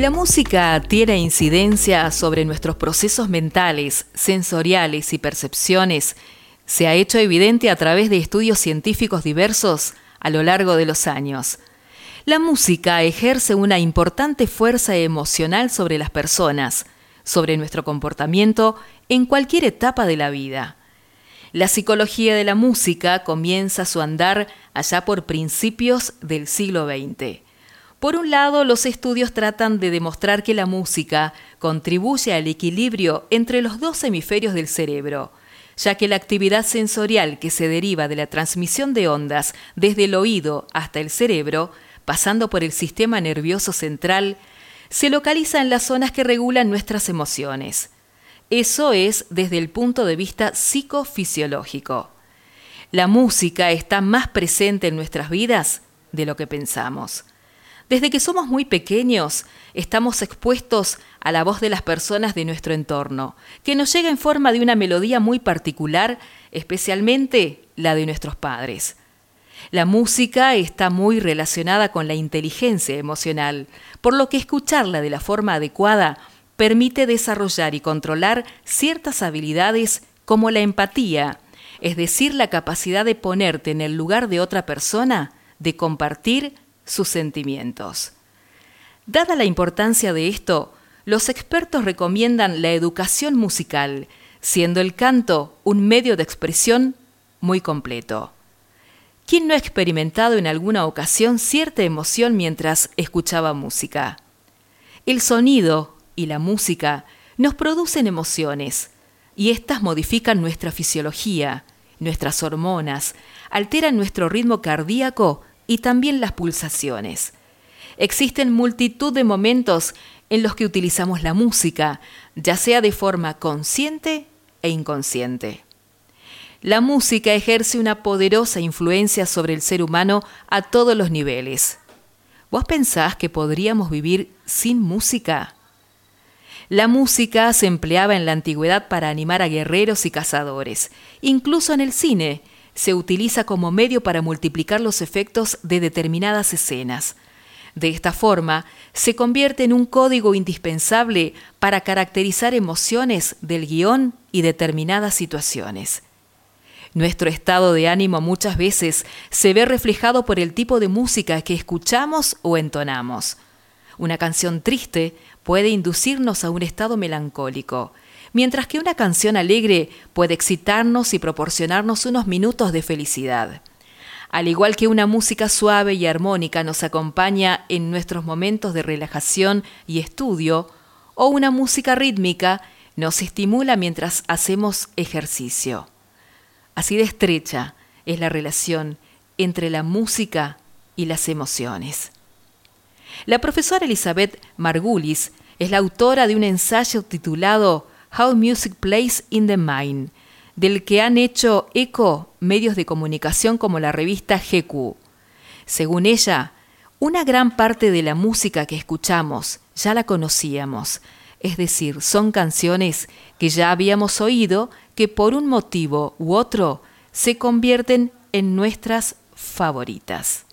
La música tiene incidencia sobre nuestros procesos mentales, sensoriales y percepciones. Se ha hecho evidente a través de estudios científicos diversos a lo largo de los años. La música ejerce una importante fuerza emocional sobre las personas, sobre nuestro comportamiento en cualquier etapa de la vida. La psicología de la música comienza su andar allá por principios del siglo XX. Por un lado, los estudios tratan de demostrar que la música contribuye al equilibrio entre los dos hemisferios del cerebro, ya que la actividad sensorial que se deriva de la transmisión de ondas desde el oído hasta el cerebro, pasando por el sistema nervioso central, se localiza en las zonas que regulan nuestras emociones. Eso es desde el punto de vista psicofisiológico. La música está más presente en nuestras vidas de lo que pensamos. Desde que somos muy pequeños, estamos expuestos a la voz de las personas de nuestro entorno, que nos llega en forma de una melodía muy particular, especialmente la de nuestros padres. La música está muy relacionada con la inteligencia emocional, por lo que escucharla de la forma adecuada permite desarrollar y controlar ciertas habilidades como la empatía, es decir, la capacidad de ponerte en el lugar de otra persona, de compartir sus sentimientos. Dada la importancia de esto, los expertos recomiendan la educación musical, siendo el canto un medio de expresión muy completo. ¿Quién no ha experimentado en alguna ocasión cierta emoción mientras escuchaba música? El sonido y la música nos producen emociones, y éstas modifican nuestra fisiología, nuestras hormonas, alteran nuestro ritmo cardíaco y también las pulsaciones. Existen multitud de momentos en los que utilizamos la música, ya sea de forma consciente e inconsciente. La música ejerce una poderosa influencia sobre el ser humano a todos los niveles. ¿Vos pensás que podríamos vivir sin música? La música se empleaba en la antigüedad para animar a guerreros y cazadores. Incluso en el cine se utiliza como medio para multiplicar los efectos de determinadas escenas. De esta forma, se convierte en un código indispensable para caracterizar emociones del guion y determinadas situaciones. Nuestro estado de ánimo muchas veces se ve reflejado por el tipo de música que escuchamos o entonamos. Una canción triste puede inducirnos a un estado melancólico, mientras que una canción alegre puede excitarnos y proporcionarnos unos minutos de felicidad. Al igual que una música suave y armónica nos acompaña en nuestros momentos de relajación y estudio, o una música rítmica nos estimula mientras hacemos ejercicio. Así de estrecha es la relación entre la música y las emociones. La profesora Elizabeth Margulis es la autora de un ensayo titulado How Music Plays in the Mind, del que han hecho eco medios de comunicación como la revista GQ. Según ella, una gran parte de la música que escuchamos ya la conocíamos, es decir, son canciones que ya habíamos oído que por un motivo u otro se convierten en nuestras favoritas.